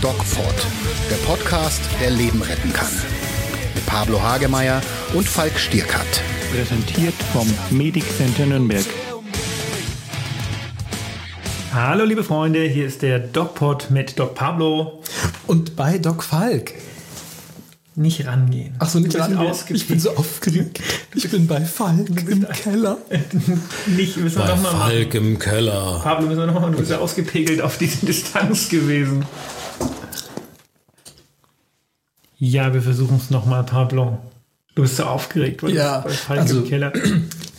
DocPod, der Podcast, der Leben retten kann. Mit Pablo Hagemeier und Falk Stierkat. Präsentiert vom Medic Center Nürnberg. Hallo liebe Freunde, hier ist der DocPod mit Doc Pablo. Und bei Doc Falk. Nicht rangehen. Ach so, nicht Du rangehen. Ich bin so aufgeregt. Ich bin bei Falk im Keller. Nicht, müssen wir Bei noch mal machen. Falk im Keller. Pablo, müssen wir noch mal, du bist ja ausgepegelt auf diese Distanz gewesen. Ja, wir versuchen es nochmal, Pablo. Du bist so aufgeregt, weil Ja, du bei Falk also, im Keller.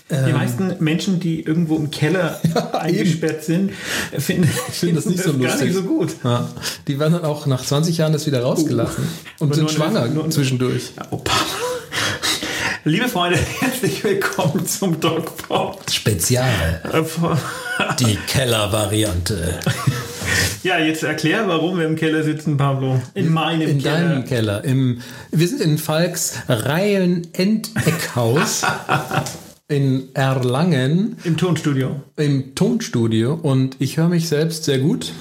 Die meisten Menschen, die irgendwo im Keller eingesperrt sind, finden, Ich finde das nicht so lustig. gar nicht so gut. Ja. Die werden dann auch nach 20 Jahren das wieder rausgelassen. Und Aber sind schwanger nur- zwischendurch. Oh, Pablo. Liebe Freunde, herzlich willkommen zum DocPod. Spezial. Die Keller-Variante. Ja, jetzt erklär, warum wir im Keller sitzen, Pablo. In meinem In Keller. deinem Keller. Im, wir sind in Falks Reihen-Endeckhaus in Erlangen Im Tonstudio. im Tonstudio und ich höre mich selbst sehr gut.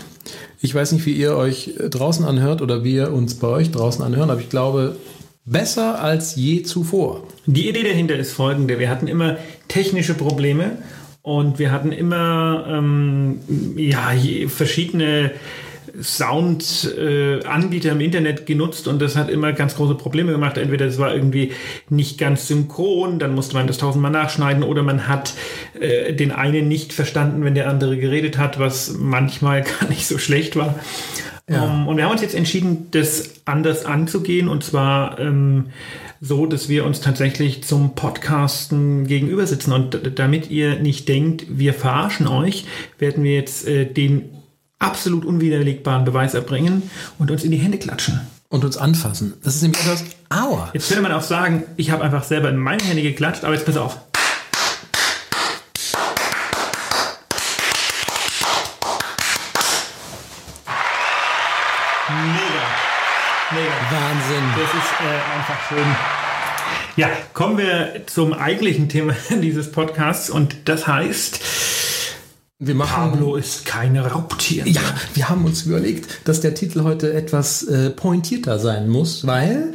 Ich weiß nicht, wie ihr euch draußen anhört oder wir uns bei euch draußen anhören, aber ich glaube, besser als je zuvor. Die Idee dahinter ist folgende. Wir hatten immer technische Probleme und wir hatten immer ähm, ja, verschiedene Sound-Anbieter im Internet genutzt und das hat immer ganz große Probleme gemacht. Entweder es war irgendwie nicht ganz synchron, dann musste man das tausendmal nachschneiden oder man hat äh, den einen nicht verstanden, wenn der andere geredet hat, was manchmal gar nicht so schlecht war. Um, und wir haben uns jetzt entschieden, das anders anzugehen und zwar ähm, so, dass wir uns tatsächlich zum Podcasten gegenüber sitzen. Und damit ihr nicht denkt, wir verarschen euch, werden wir jetzt äh, den absolut unwiderlegbaren Beweis erbringen und uns in die Hände klatschen. Und uns anfassen. Das ist nämlich etwas. Aua! Jetzt könnte man auch sagen, ich habe einfach selber in meine Hände geklatscht, aber jetzt pass auf. Mega. Mega. Wahnsinn. Das ist äh, einfach schön. Ja, kommen wir zum eigentlichen Thema dieses Podcasts und das heißt. Pablo ist kein Raubtier. Ja, wir haben uns überlegt, dass der Titel heute etwas äh, pointierter sein muss, weil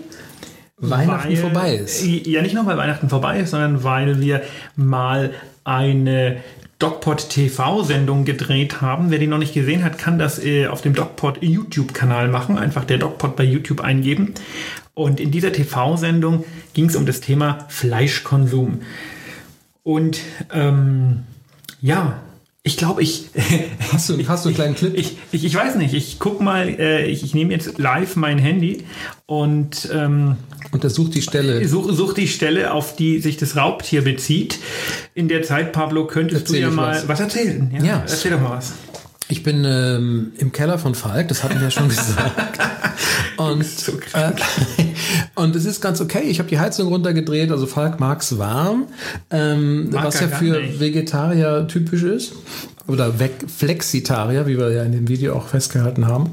Weihnachten Weil- vorbei ist. Ja, nicht nur weil Weihnachten vorbei ist, sondern weil wir mal eine DocPod TV-Sendung gedreht haben. Wer die noch nicht gesehen hat, kann das äh, auf dem DocPod YouTube-Kanal machen. Einfach der DocPod bei YouTube eingeben. Und in dieser TV-Sendung ging es um das Thema Fleischkonsum. Und ähm, ja, ich glaube, ich, Hast du, hast du einen kleinen Clip? ich, ich, ich weiß nicht, ich guck mal, äh, ich, ich nehme jetzt live mein Handy und ähm, Untersuch die Stelle. such, such die Stelle, auf die sich das Raubtier bezieht. In der Zeit, Pablo, könntest Erzähl du ja mal was. was, erzählen. Ja, Ja. Erzähl doch mal was. Ich bin ähm, im Keller von Falk, das hatten wir ja schon gesagt. Und, so äh, und es ist ganz okay. Ich habe die Heizung runtergedreht, also Falk mag's warm, ähm, Mag was ja für nicht. Vegetarier typisch ist. Oder Flexitarier, wie wir ja in dem Video auch festgehalten haben.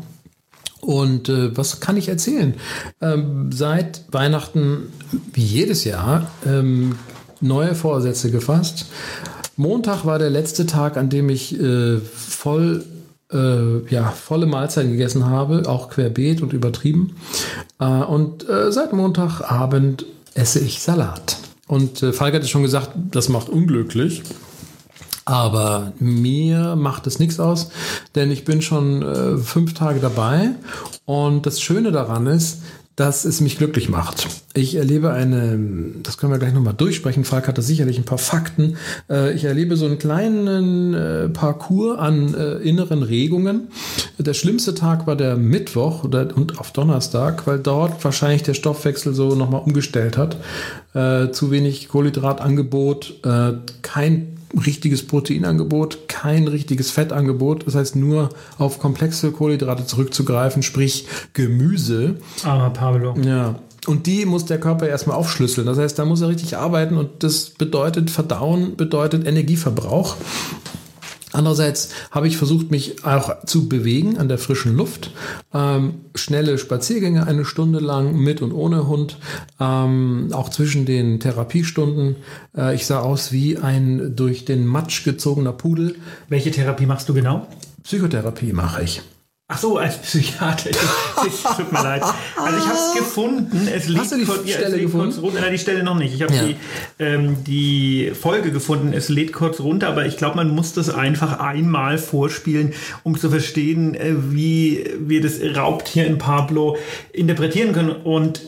Und äh, was kann ich erzählen? Ähm, seit Weihnachten, wie jedes Jahr, ähm, neue Vorsätze gefasst. Montag war der letzte Tag, an dem ich äh, voll, äh, ja, volle Mahlzeiten gegessen habe, auch querbeet und übertrieben. Äh, und äh, seit Montagabend esse ich Salat. Und äh, Falk hat es schon gesagt, das macht unglücklich. Aber mir macht es nichts aus, denn ich bin schon äh, fünf Tage dabei. Und das Schöne daran ist, dass es mich glücklich macht. Ich erlebe eine, das können wir gleich nochmal durchsprechen, Falk hat da sicherlich ein paar Fakten. Äh, ich erlebe so einen kleinen äh, Parcours an äh, inneren Regungen. Der schlimmste Tag war der Mittwoch und auf Donnerstag, weil dort wahrscheinlich der Stoffwechsel so nochmal umgestellt hat. Zu wenig Kohlenhydratangebot, kein richtiges Proteinangebot, kein richtiges Fettangebot. Das heißt, nur auf komplexe Kohlenhydrate zurückzugreifen, sprich Gemüse. Aber Pablo. Ja. Und die muss der Körper erstmal aufschlüsseln. Das heißt, da muss er richtig arbeiten und das bedeutet Verdauen, bedeutet Energieverbrauch. Andererseits habe ich versucht, mich auch zu bewegen an der frischen Luft. Ähm, schnelle Spaziergänge eine Stunde lang mit und ohne Hund. Ähm, auch zwischen den Therapiestunden. Äh, ich sah aus wie ein durch den Matsch gezogener Pudel. Welche Therapie machst du genau? Psychotherapie mache ich. Ach so, als Psychiater. Tut mir leid. Also ich habe es gefunden. Es liegt Hast du die kurz, ja, Stelle es gefunden? Kurz runter. Nein, die Stelle noch nicht. Ich habe Ja. die, ähm, die Folge gefunden. Es lädt kurz runter, aber ich glaube, man muss das einfach einmal vorspielen, um zu verstehen, äh, wie wir das Raubtier in Pablo interpretieren können. Und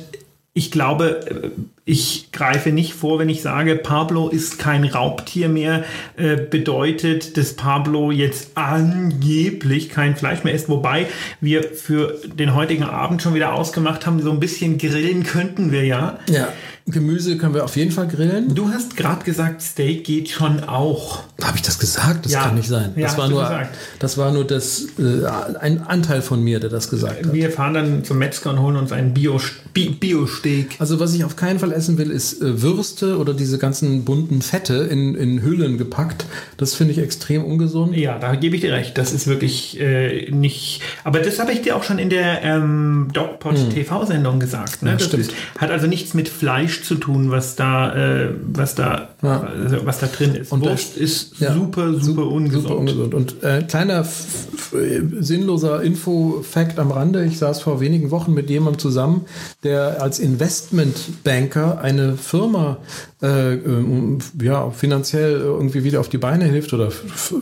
ich glaube, äh, ich greife nicht vor, wenn ich sage, Pablo ist kein Raubtier mehr, äh, bedeutet, dass Pablo jetzt angeblich kein Fleisch mehr isst, wobei wir für den heutigen Abend schon wieder ausgemacht haben, so ein bisschen grillen könnten wir ja. Ja. Gemüse können wir auf jeden Fall grillen. Du hast gerade gesagt, Steak geht schon auch. Habe ich das gesagt? Das Ja. kann nicht sein. Ja, Das hast war nur, gesagt. das war nur das, äh, ein Anteil von mir, der das gesagt hat. Wir fahren dann zum Metzger und holen uns einen Bio- Bi- Bio-Steak. Also was ich auf keinen Fall essen will, ist äh, Würste oder diese ganzen bunten Fette in, in Hüllen gepackt. Das finde ich extrem ungesund. Ja, da gebe ich dir recht. Das ist wirklich äh, nicht. Aber das habe ich dir auch schon in der ähm, DocPod TV-Sendung gesagt. Ne? Ja, das stimmt. Ist, hat also nichts mit Fleisch zu tun, was da, äh, was da, Ja. also, was da drin ist. Und Wurst das- ist ja, super, super ungesund. Super ungesund. Und äh, kleiner f- sinnloser Info-Fact am Rande. Ich saß vor wenigen Wochen mit jemandem zusammen, der als Investmentbanker eine Firma äh, ähm, ja, finanziell irgendwie wieder auf die Beine hilft oder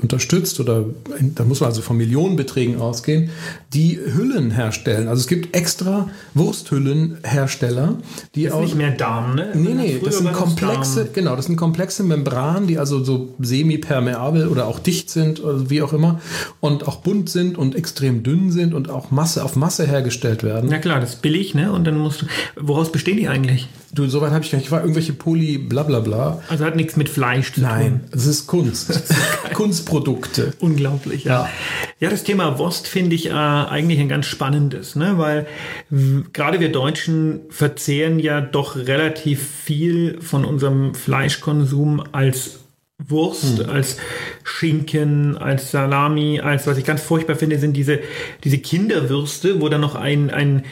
unterstützt oder da muss man also von Millionenbeträgen ausgehen, die Hüllen herstellen. Also es gibt extra Wursthüllenhersteller, die Ist aus nicht mehr Darm, ne? Nee, nee, das sind komplexe, Darm. genau, das sind komplexe Membranen, die also so semi-permeabel oder auch dicht sind oder wie auch immer und auch bunt sind und extrem dünn sind und auch Masse auf Masse hergestellt werden. Na klar, das ist billig, ne? Und dann musst du. Woraus bestehen die eigentlich? Du, soweit habe ich gar nicht, ich war irgendwelche Poly blablabla. Also hat nichts mit Fleisch zu tun. Nein, es ist Kunst. Kunstprodukte. Unglaublich, ja. Ja, das Thema Wurst finde ich äh, eigentlich ein ganz spannendes, ne? weil gerade wir Deutschen verzehren ja doch relativ viel von unserem Fleischkonsum als Wurst, als Schinken, als Salami, als was ich ganz furchtbar finde, sind diese, diese Kinderwürste, wo dann noch ein, ein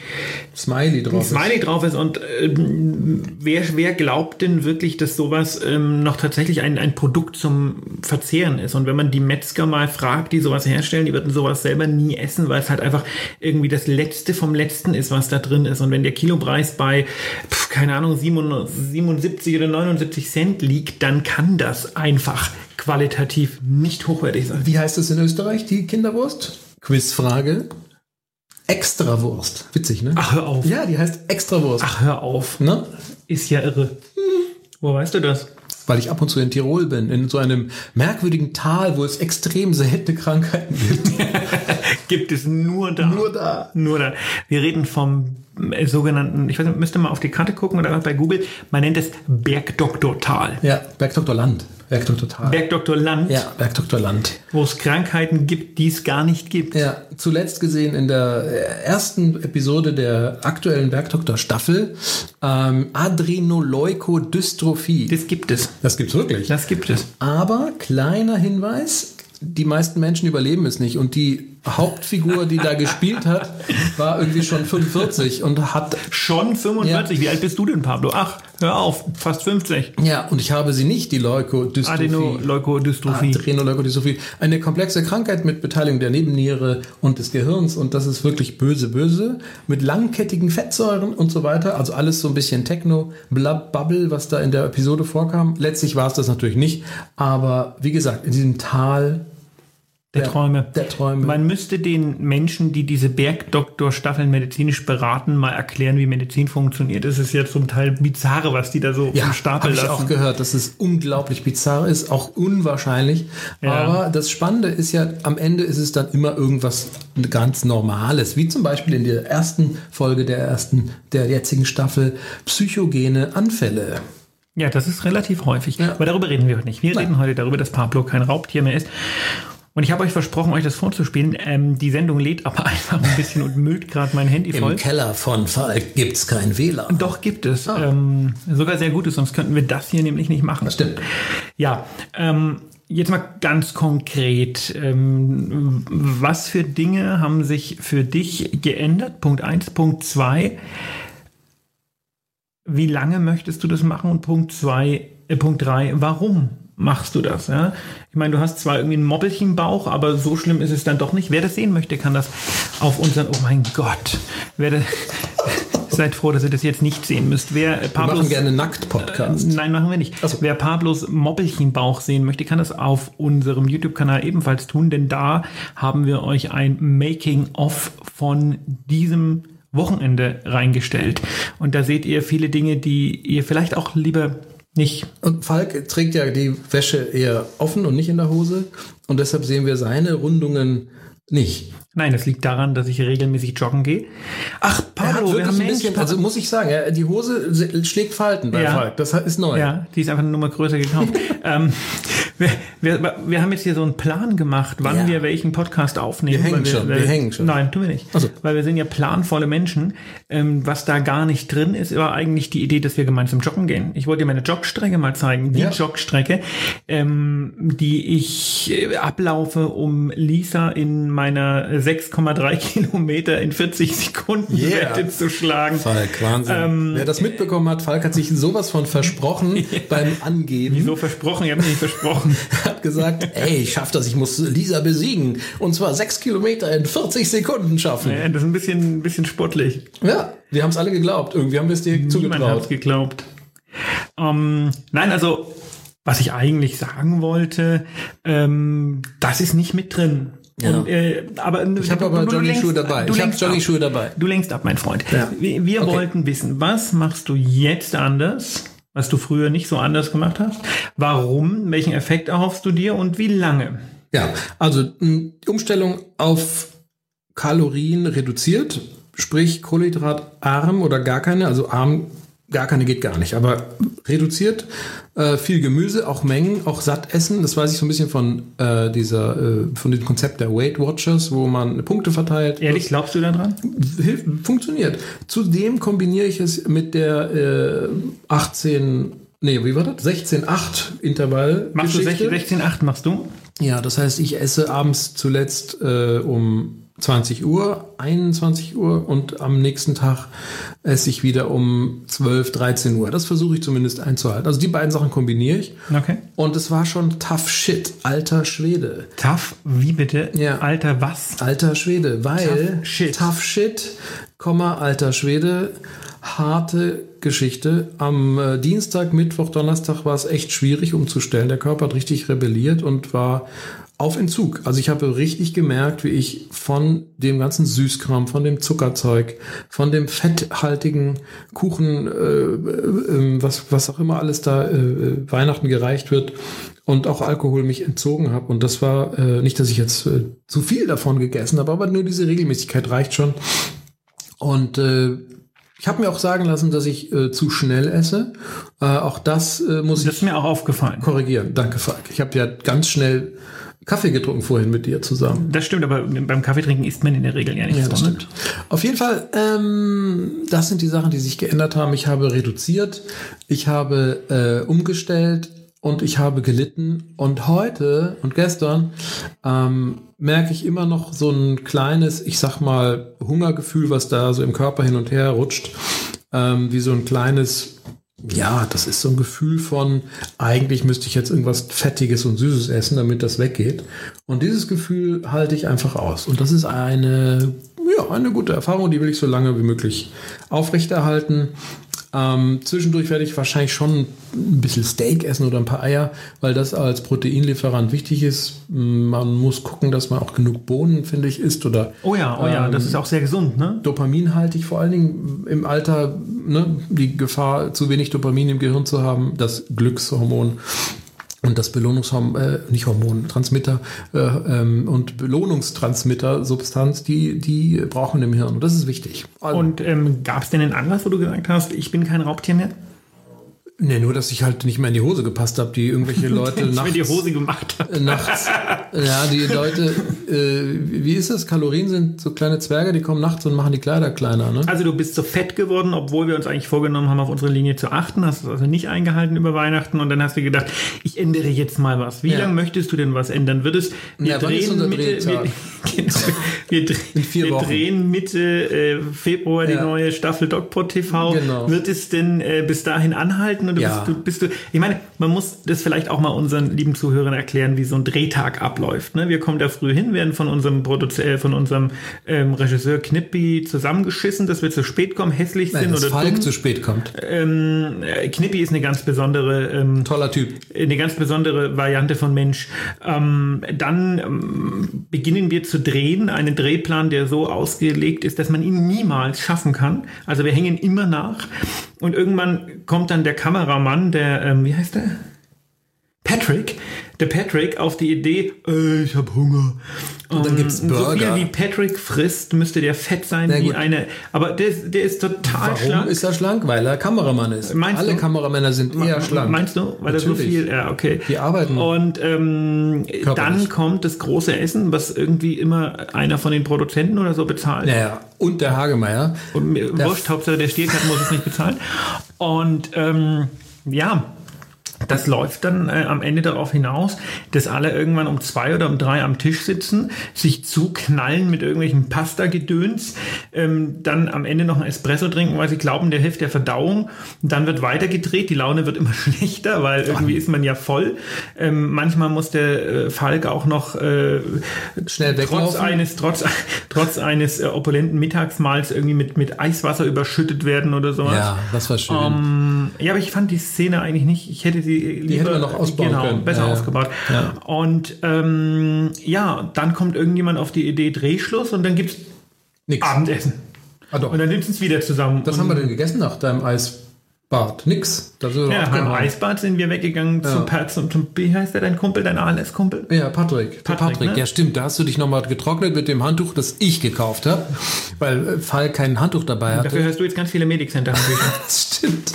Smiley drauf. ist. Smiley drauf ist und ähm, wer, wer glaubt denn wirklich, dass sowas ähm, noch tatsächlich ein, ein Produkt zum Verzehren ist? Und wenn man die Metzger mal fragt, die sowas herstellen, die würden sowas selber nie essen, weil es halt einfach irgendwie das Letzte vom Letzten ist, was da drin ist. Und wenn der Kilopreis bei, pf, keine Ahnung, 77 oder 79 Cent liegt, dann kann das einfach qualitativ nicht hochwertig sein. Wie heißt es in Österreich, die Kinderwurst? Quizfrage. Extrawurst. Witzig, ne? Ach, hör auf. Ja, die heißt Extrawurst. Ach, hör auf. Ne? Ist ja irre. Wo weißt du das? weil ich ab und zu in Tirol bin, in so einem merkwürdigen Tal, wo es extrem seltene Krankheiten gibt. Gibt es nur da. Nur da. Nur da. Wir reden vom äh, sogenannten, ich weiß nicht, müsste mal auf die Karte gucken oder bei Google, man nennt es Bergdoktortal. Ja, Bergdoktor Bergdoktor Tal. Bergdoktor Land, ja, Bergdoktor Land. wo es Krankheiten gibt, die es gar nicht gibt. Ja, zuletzt gesehen in der äh, ersten Episode der aktuellen Bergdoktor Staffel ähm, Adrenoleukodystrophie. Das gibt es. Das gibt's wirklich. Das gibt es. Aber kleiner Hinweis, die meisten Menschen überleben es nicht und die Hauptfigur, die da gespielt hat, war irgendwie schon 45 und hat Schon 45. Wie alt bist du denn, Pablo? Ach, hör auf, fast 50. ja und ich habe sie nicht die Leukodystrophie. Adenoleukodystrophie. Adrenoleukodystrophie. Eine komplexe Krankheit mit Beteiligung der Nebenniere und des Gehirns und das ist wirklich böse, böse. Mit langkettigen Fettsäuren und so weiter. Also alles so ein bisschen Techno-Bubble, was da in der Episode vorkam. Letztlich war es das natürlich nicht. Aber wie gesagt, in diesem Tal der Träume. der Träume. Man müsste den Menschen, die diese Bergdoktor-Staffeln medizinisch beraten, mal erklären, wie Medizin funktioniert. Es ist ja zum Teil bizarre, was die da so Ja, Stapel habe ich lassen. auch gehört, dass es unglaublich bizarr ist, auch unwahrscheinlich. Ja. Aber das Spannende ist ja, am Ende ist es dann immer irgendwas ganz Normales, wie zum Beispiel in der ersten Folge der ersten, der jetzigen Staffel, psychogene Anfälle. Ja, das ist relativ häufig. Ja. Aber darüber reden wir heute nicht. Wir Nein. reden heute darüber, dass Pablo kein Raubtier mehr ist. Und ich habe euch versprochen, euch das vorzuspielen. Ähm, die Sendung lädt aber einfach ein bisschen und müllt gerade mein Handy voll. Im Keller von Falk gibt's kein WLAN. Doch, gibt es. Ähm, sogar sehr gutes, sonst könnten wir das hier nämlich nicht machen. Das stimmt. Ja, ähm, jetzt mal ganz konkret, ähm, was für Dinge haben sich für dich geändert? Punkt 1. Punkt 2. Wie lange möchtest du das machen? Und Punkt 2, äh, Punkt 3, warum machst du das? Ja? Ich meine, du hast zwar irgendwie einen Mobbelchenbauch, aber so schlimm ist es dann doch nicht. Wer das sehen möchte, kann das auf unseren, oh mein Gott, wer das, seid froh, dass ihr das jetzt nicht sehen müsst. Wer Wir Pablos, machen gerne Nackt-Podcast. äh, nein, machen wir nicht. So. Wer Pablos Mobbelchenbauch sehen möchte, kann das auf unserem YouTube-Kanal ebenfalls tun, denn da haben wir euch ein Making-of von diesem Wochenende reingestellt. Und da seht ihr viele Dinge, die ihr vielleicht auch lieber nicht Und Falk trägt ja die Wäsche eher offen und nicht in der Hose. Und deshalb sehen wir seine Rundungen nicht. Nein, das liegt daran, dass ich regelmäßig joggen gehe. Ach, Pablo, wir haben ein Mensch, bisschen, also muss ich sagen, die Hose se- schlägt Falten bei Ja. Falk. Das ist neu. Ja, die ist einfach eine Nummer größer gekauft. ähm, wir, wir, wir haben jetzt hier so einen Plan gemacht, wann Ja. wir welchen Podcast aufnehmen. Wir hängen weil schon, wir hängen schon. Nein, tun wir nicht. Ach so. Weil wir sind ja planvolle Menschen. Ähm, was da gar nicht drin ist, war eigentlich die Idee, dass wir gemeinsam joggen gehen. Ich wollte dir meine Jogstrecke mal zeigen. Die Ja. Jogstrecke, ähm, die ich äh, ablaufe, um Lisa in meiner 6,3 Kilometer in 40 Sekunden Yeah. Zu schlagen. Falk, Wahnsinn. Wer das mitbekommen hat, Falk hat sich sowas von versprochen beim Angeben. Wieso versprochen? Ich habe nicht versprochen. hat gesagt, ey, ich schaff das, ich muss Lisa besiegen. Und zwar sechs Kilometer in 40 Sekunden schaffen. Ja, das ist ein bisschen, ein bisschen sportlich. Ja, wir haben es alle geglaubt. Irgendwie haben wir es dir Niemand hat es zugetraut. geglaubt. Ähm, nein, also, was ich eigentlich sagen wollte, ähm, das ist nicht mit drin. Ja. Und, äh, aber Ich habe aber Joggingschuhe dabei. Ich habe Joggingschuhe dabei. Du lenkst ab, mein Freund. Ja. Wir, wir Okay. wollten wissen, was machst du jetzt anders, was du früher nicht so anders gemacht hast? Warum? Welchen Effekt erhoffst du dir und wie lange? Ja, also die Umstellung auf Kalorien reduziert, sprich kohlenhydratarm oder gar keine, also arm, gar keine geht gar nicht, aber reduziert, äh, viel Gemüse, auch Mengen, auch satt essen. Das weiß ich so ein bisschen von äh, dieser, äh, von dem Konzept der Weight Watchers, wo man Punkte verteilt. Ehrlich, glaubst du daran? Hilf, funktioniert. Zudem kombiniere ich es mit der äh, 18, nee, wie war das? 16-8 Intervall. Machst du 16,8 machst du? Ja, das heißt, ich esse abends zuletzt äh, um 20 Uhr, 21 Uhr und am nächsten Tag esse ich wieder um 12, 13 Uhr. Das versuche ich zumindest einzuhalten. Also die beiden Sachen kombiniere ich. Okay. Und es war schon tough shit, alter Schwede. Tough, wie bitte? Ja. Alter, was? Alter Schwede, weil Tough shit. tough shit, Komma, alter Schwede, harte Geschichte. Am äh, Dienstag, Mittwoch, Donnerstag war es echt schwierig umzustellen. Der Körper hat richtig rebelliert und war auf Entzug. Also ich habe richtig gemerkt, wie ich von dem ganzen Süßkram, von dem Zuckerzeug, von dem fetthaltigen Kuchen, äh, äh, was, was auch immer alles da äh, Weihnachten gereicht wird, und auch Alkohol mich entzogen habe. Und das war äh, nicht, dass ich jetzt äh, zu viel davon gegessen habe, aber nur diese Regelmäßigkeit reicht schon. Und äh, ich habe mir auch sagen lassen, dass ich äh, zu schnell esse. Äh, auch das äh, muss Das ich ist mir auch aufgefallen. korrigieren. Danke, Falk. Ich habe ja ganz schnell Kaffee getrunken vorhin mit dir zusammen. Das stimmt, aber beim Kaffeetrinken isst man in der Regel ja nichts. Ja, das stimmt. Auf jeden Fall, ähm, das sind die Sachen, die sich geändert haben. Ich habe reduziert, ich habe äh, umgestellt und ich habe gelitten. Und heute und gestern ähm, merke ich immer noch so ein kleines, ich sag mal, Hungergefühl, was da so im Körper hin und her rutscht. Ähm, wie so ein kleines ja, das ist so ein Gefühl von, eigentlich müsste ich jetzt irgendwas Fettiges und Süßes essen, damit das weggeht. Und dieses Gefühl halte ich einfach aus. Und das ist eine, ja, eine gute Erfahrung, die will ich so lange wie möglich aufrechterhalten. Ähm, zwischendurch werde ich wahrscheinlich schon ein bisschen Steak essen oder ein paar Eier, weil das als Proteinlieferant wichtig ist. Man muss gucken, dass man auch genug Bohnen, finde ich, isst oder Oh ja, oh ja, Ähm, das ist auch sehr gesund, ne? dopaminhaltig, vor allen Dingen im Alter, ne, die Gefahr, zu wenig Dopamin im Gehirn zu haben, das Glückshormon und das Belohnungshormon, äh, nicht Hormon, Transmitter äh, ähm, und Belohnungstransmitter, Substanz, die, die brauchen im Hirn und das ist wichtig. Also, Und ähm, gab es denn einen Anlass, wo du gesagt hast, ich bin kein Raubtier mehr? Nee, nur, dass ich halt nicht mehr in die Hose gepasst habe, die irgendwelche Leute nachts, mir die Hose gemacht habe. äh, nachts, ja, die Leute, äh, wie ist das? Kalorien sind so kleine Zwerge, die kommen nachts und machen die Kleider kleiner, ne? Also du bist so fett geworden, obwohl wir uns eigentlich vorgenommen haben, auf unsere Linie zu achten. Hast es also nicht eingehalten über Weihnachten und dann hast du gedacht, ich ändere jetzt mal was. Wie Ja. lange möchtest du denn was ändern? Wird es, wir Ja, unser Mitte, wir, genau, wir, dreh- In vier wir drehen Mitte äh, Februar die Ja. neue Staffel DocPod TV. Genau. Wird es denn äh, bis dahin anhalten? Oder Ja. bist, du, bist du, ich meine, man muss das vielleicht auch mal unseren lieben Zuhörern erklären, wie so ein Drehtag abläuft. Ne? Wir kommen da früh hin, werden von unserem, Produz äh, von unserem ähm, Regisseur Knippi zusammengeschissen, dass wir zu spät kommen, hässlich Nein, sind dass oder Falk dumm. zu spät kommt. Ähm, äh, Knippi ist eine ganz besondere, ähm, Toller Typ. eine ganz besondere Variante von Mensch. Ähm, dann ähm, beginnen wir zu drehen, einen Drehplan, der so ausgelegt ist, dass man ihn niemals schaffen kann. Also wir hängen immer nach. Und irgendwann kommt dann der Kameramann, der, ähm, wie heißt der? Patrick, der Patrick auf die Idee, äh, ich habe Hunger. Und dann gibt's So viel Burger. wie Patrick frisst, müsste der fett sein wie eine. Aber der, ist- der ist total Warum schlank. ist er schlank? Weil er Kameramann ist. Meinst Alle du? Kameramänner sind eher schlank. Meinst du? Weil er so viel, ja, okay. Die arbeiten Und ähm, dann kommt das große Essen, was irgendwie immer einer von den Produzenten oder so bezahlt. Naja, und der Hagemeier. Und mir wurscht, Hauptsache der Stierkat muss es nicht bezahlen. Und ähm, ja, das läuft dann äh, am Ende darauf hinaus, dass alle irgendwann um zwei oder um drei am Tisch sitzen, sich zuknallen mit irgendwelchen Pasta-Gedöns, ähm, dann am Ende noch ein Espresso trinken, weil sie glauben, der hilft der Verdauung. Und dann wird weitergedreht, die Laune wird immer schlechter, weil irgendwie ist man ja voll. Ähm, manchmal muss der äh, Falk auch noch äh, Schnell trotz weglaufen. eines trotz trotz eines äh, opulenten Mittagsmahls irgendwie mit mit Eiswasser überschüttet werden oder sowas. Ja, das war schön. Ähm, ja, aber ich fand die Szene eigentlich nicht. Ich hätte sie lieber hätte man noch ausbauen genau, können. besser Ja, aufgebaut. Ja. Und ähm, ja, dann kommt irgendjemand auf die Idee Drehschluss und dann gibt's Nix. Abendessen. Ah, doch. Und dann sitzen sie wieder zusammen. Was und, haben wir denn gegessen nach deinem Eisbad? Nix. Da sind wir Ja, abgehauen. Eisbad sind wir weggegangen Ja. zum, Pa- zum, zum, wie heißt der, dein Kumpel, dein ALS-Kumpel? Ja, Patrick. Patrick, Patrick, ne? ja stimmt. Da hast du dich nochmal getrocknet mit dem Handtuch, das ich gekauft habe, weil äh, Falk kein Handtuch dabei Dafür hatte. hörst du jetzt ganz viele Medic Center. Das stimmt.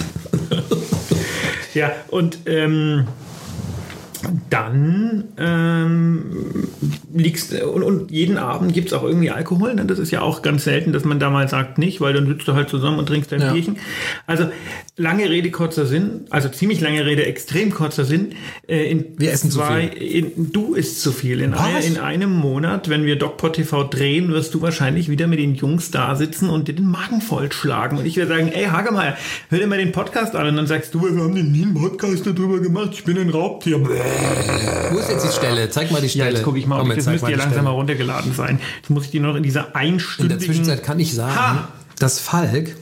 Ja, und ähm, dann ähm, liegst und, und jeden Abend gibt es auch irgendwie Alkohol. Ne? Das ist ja auch ganz selten, dass man da mal sagt nicht, weil dann sitzt du halt zusammen und trinkst dein Ja. Bierchen. Also lange Rede, kurzer Sinn, also ziemlich lange Rede, extrem kurzer Sinn. Äh, in Wir essen zu zwei, In, du isst zu viel. In, ein, in einem Monat, wenn wir DocPod TV drehen, wirst du wahrscheinlich wieder mit den Jungs da sitzen und dir den Magen vollschlagen. Und ich werde sagen, ey Hagemeyer, hör dir mal den Podcast an. Und dann sagst du, wir haben den nie einen Podcast darüber gemacht. Ich bin ein Raubtier. Wo ist jetzt die Stelle? Zeig mal die Ja, Stelle. jetzt gucke ich mal, ob Komm, jetzt das zeig müsste ja langsam mal runtergeladen sein. Jetzt muss ich die noch in dieser In einstündigen... der Zwischenzeit kann ich sagen, Ha! dass Falk,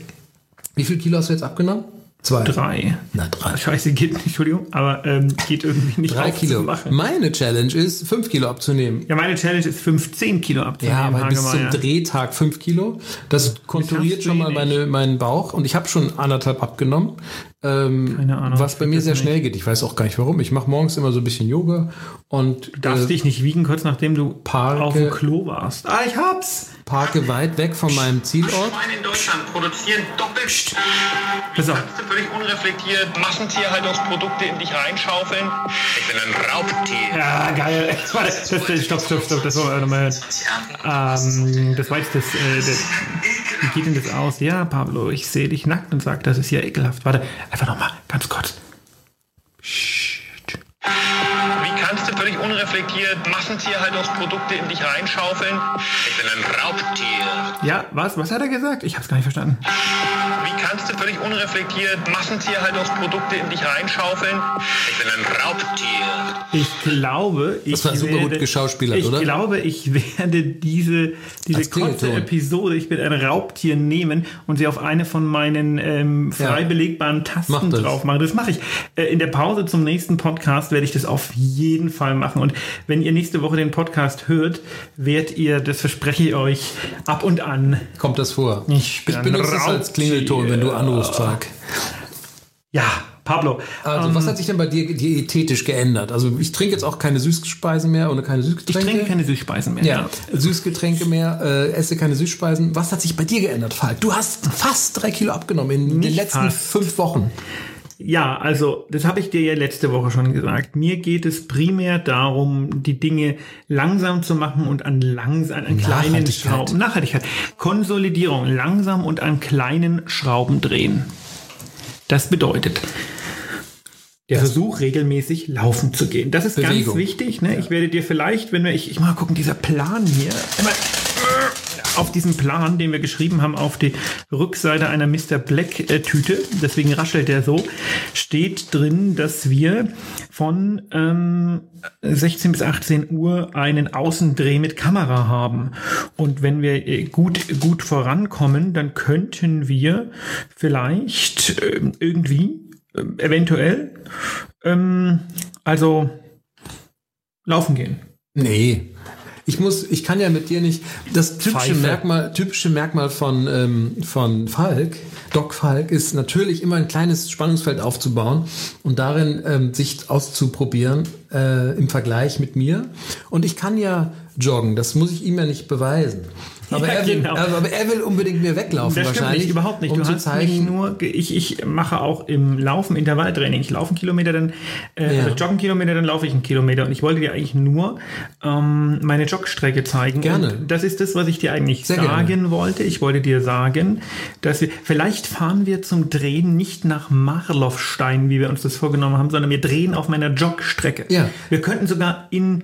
wie viel Kilo hast du jetzt abgenommen? Zwei. Drei. Na, drei. Scheiße, geht nicht, Entschuldigung, aber ähm, geht irgendwie nicht Drei Kilo. Meine Challenge ist, fünf Kilo abzunehmen. Ja, meine Challenge ist 15 Kilo abzunehmen. Ja, aber bis zum. Drehtag fünf Kilo. Das konturiert schon eh mal nicht. meine, meinen Bauch und ich habe schon anderthalb abgenommen. Ähm, Keine Ahnung, was bei mir sehr nicht. schnell geht. Ich weiß auch gar nicht warum. Ich mache morgens immer so ein bisschen Yoga und Du darfst äh, dich nicht wiegen, kurz nachdem du Parke- auf dem Klo warst. Ah, ich hab's! Parke weit weg von meinem Zielort. Schweine in Deutschland produzieren doppelt. Wie Pass auf. kannst du völlig unreflektiert Massentierhaltungsprodukte in dich reinschaufeln? Ich bin ein Raubtier. Ja, geil. Warte, das, das, stopp, stopp, stopp, das wollen wir nochmal. Ähm, das war jetzt das, äh, das. Wie geht denn das aus? Ja, Pablo, ich sehe dich nackt und sag, das ist ja ekelhaft. Warte, einfach nochmal, ganz kurz. Du völlig unreflektiert Massentierhaltungsprodukte in dich reinschaufeln? Ich bin ein Raubtier. Ja, was? Was hat er gesagt? Ich hab's gar nicht verstanden. Wie kannst du völlig unreflektiert Massentierhaltungsprodukte in dich reinschaufeln? Ich bin ein Raubtier. Ich glaube, ich Das war super gut geschauspielert, ich oder? glaube, ich werde diese, diese kurze. Episode, ich bin ein Raubtier nehmen und sie auf eine von meinen ähm, frei Ja. belegbaren Tasten Mach das. drauf machen. Das mache ich. Äh, in der Pause zum nächsten Podcast werde ich das auf jeden Fall machen. Und wenn ihr nächste Woche den Podcast hört, werdet ihr, das verspreche ich euch, ab und an, Kommt das vor? Ich bin ein benutze es als. Klingelton, wenn du anrufst, Falk. ja, Pablo. Also, was hat sich denn bei dir diätetisch geändert? Also, ich trinke jetzt auch keine Süßspeisen mehr oder keine ich Süßgetränke. trinke keine Süßspeisen mehr. ja, Süßgetränke mehr, äh, esse keine Süßspeisen. Was hat sich bei dir geändert, Falk? Du hast fast drei Kilo abgenommen in den Nicht letzten fast. fünf Wochen. Ja, also das habe ich dir ja letzte Woche schon gesagt. Mir geht es primär darum, die Dinge langsam zu machen und an langsam an kleinen. Schrauben Nachhaltigkeit, Konsolidierung, langsam und an kleinen Schrauben drehen. Das bedeutet der Versuch, regelmäßig laufen zu gehen. Das ist Bewegung. ganz wichtig. Ne? Ich werde dir vielleicht, wenn wir, ich, ich mal gucken, dieser Plan hier, äh, auf diesem Plan, den wir geschrieben haben, auf die Rückseite einer Mr. Black äh, deswegen raschelt der so, steht drin, dass wir von ähm, 16 bis 18 Uhr einen Außendreh mit Kamera haben. Und wenn wir äh, gut, gut vorankommen, dann könnten wir vielleicht ähm, irgendwie, ähm, eventuell, ähm, also laufen gehen. Nee. Ich muss, ich kann ja mit dir nicht. Das typische Pfeife. Merkmal, typische Merkmal von, ähm, von Falk, Doc Falk, ist natürlich immer ein kleines Spannungsfeld aufzubauen und darin ähm, sich auszuprobieren äh, im Vergleich mit mir. Und ich kann ja joggen, das muss ich ihm ja nicht beweisen. Aber, Ja, er, will, genau. aber, aber er will unbedingt mir weglaufen Das stimmt wahrscheinlich. nicht, überhaupt nicht. Um du hast zeigen, mich nur, ich, ich mache auch im Laufen Intervalltraining. Ich laufe einen Kilometer, dann äh, Ja. also joggen einen Kilometer, dann laufe ich einen Kilometer. Und ich wollte dir eigentlich nur ähm, meine Jogstrecke zeigen. Gerne. Und das ist das, was ich dir eigentlich Sehr sagen gerne. wollte. Ich wollte dir sagen, dass wir, vielleicht fahren wir zum Drehen nicht nach Marloffstein, wie wir uns das vorgenommen haben, sondern wir drehen auf meiner Jogstrecke. Ja. Wir könnten sogar in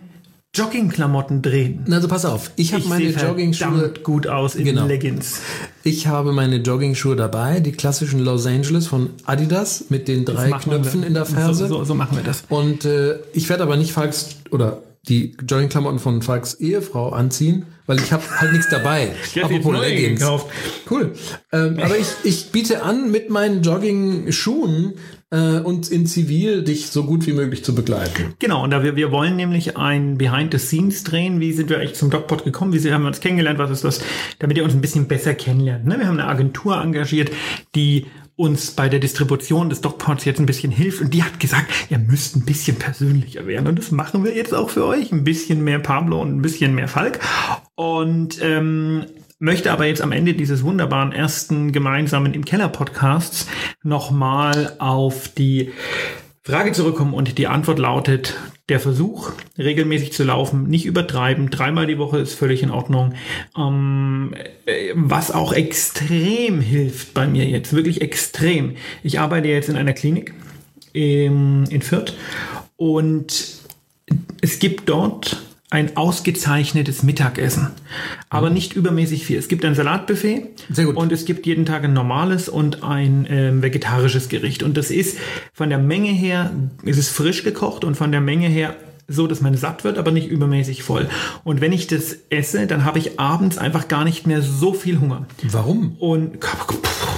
Joggingklamotten drehen. also pass auf, ich habe Ich meine Joggingschuhe gut aus in Genau. Leggings. Ich habe meine Joggingschuhe dabei, die klassischen Los Angeles von Adidas mit den drei Knöpfen wir. in der Ferse. So, so, so machen wir das. Und äh, ich werde aber nicht Falks oder die Joggingklamotten von Falks Ehefrau anziehen, weil ich habe halt nichts dabei. Hat jetzt neue gekauft. Cool. Ähm, aber ich, ich biete an, mit meinen Jogging-Schuhen äh, und in Zivil dich so gut wie möglich zu begleiten. Genau, und da wir, wir wollen nämlich ein Behind the Scenes drehen. Wie sind wir eigentlich zum DocPod gekommen? Wie haben wir uns kennengelernt? Was ist das? Damit ihr uns ein bisschen besser kennenlernt. Ne? Wir haben eine Agentur engagiert, die uns bei der Distribution des DocPods jetzt ein bisschen hilft und die hat gesagt, ihr müsst ein bisschen persönlicher werden und das machen wir jetzt auch für euch. Ein bisschen mehr Pablo und ein bisschen mehr Falk und ähm, möchte aber jetzt am Ende dieses wunderbaren ersten gemeinsamen im Keller Podcasts nochmal auf die Frage zurückkommen und die Antwort lautet, der Versuch, regelmäßig zu laufen, nicht übertreiben, dreimal die Woche ist völlig in Ordnung. Ähm, äh, was auch extrem hilft bei mir jetzt, wirklich extrem. Ich arbeite jetzt in einer Klinik in, in Fürth und es gibt dort ein ausgezeichnetes Mittagessen, aber nicht übermäßig viel. Es gibt ein Salatbuffet Sehr gut. und es gibt jeden Tag ein normales und ein ähm, vegetarisches Gericht. Und das ist von der Menge her, ist es frisch gekocht und von der Menge her so, dass man satt wird, aber nicht übermäßig voll. Und wenn ich das esse, dann habe ich abends einfach gar nicht mehr so viel Hunger. Warum? Und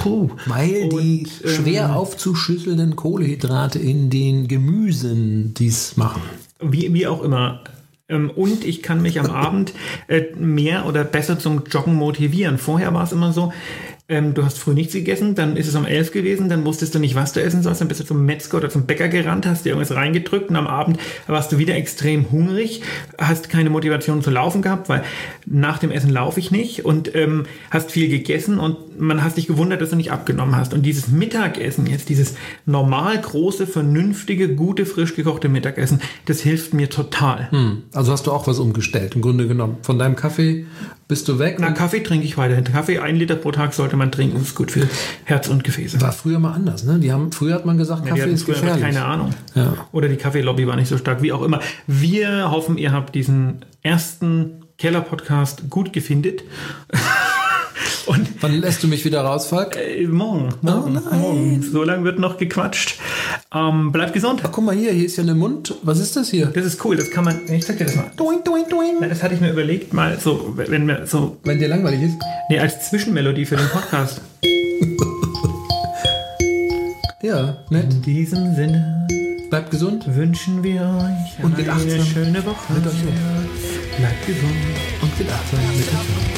puh. Weil die Und, ähm, schwer aufzuschüsselnden Kohlehydrate in den Gemüsen dies machen. wie, wie auch immer. Ähm, Und ich kann mich am Abend äh, mehr oder besser zum Joggen motivieren. Vorher war es immer so, ähm, du hast früh nichts gegessen, dann ist es um elf gewesen, dann wusstest du nicht, was du essen sollst, dann bist du zum Metzger oder zum Bäcker gerannt, hast dir irgendwas reingedrückt und am Abend warst du wieder extrem hungrig, hast keine Motivation zu laufen gehabt, weil nach dem Essen laufe ich nicht und ähm, hast viel gegessen und man hast dich gewundert, dass du nicht abgenommen hast. Und dieses Mittagessen jetzt, dieses normal große, vernünftige, gute, frisch gekochte Mittagessen, das hilft mir total. Also hast du auch was umgestellt, im Grunde genommen. Von deinem Kaffee bist du weg. Na, Kaffee trinke ich weiterhin. Kaffee, ein Liter pro Tag sollte man trinken. Das ist gut für Herz und Gefäße. war früher mal anders, ne? Die haben, früher hat man gesagt, Die Kaffee ist gefährlich. keine Ahnung. Ja. Oder die Kaffeelobby war nicht so stark, wie auch immer. Wir hoffen, ihr habt diesen ersten Keller-Podcast gut gefindet. Und Wann lässt du mich wieder raus, Falk? äh, morgen, morgen, morgen. So lange wird noch gequatscht. Ähm, bleibt gesund. Ach, guck mal hier, hier ist ja eine Mund. Was ist das hier? Das ist cool, das kann man. Ich sag dir das mal. Doing, doing, doing. Das hatte ich mir überlegt, mal so, wenn wir so. Wenn dir langweilig ist. Nee, als Zwischenmelodie für den Podcast. Ja, nett. In diesem Sinne. Bleibt gesund. wünschen wir euch Und eine achtsam. schöne Woche. Mit euch Bleibt gesund. Und mit achtsam mit.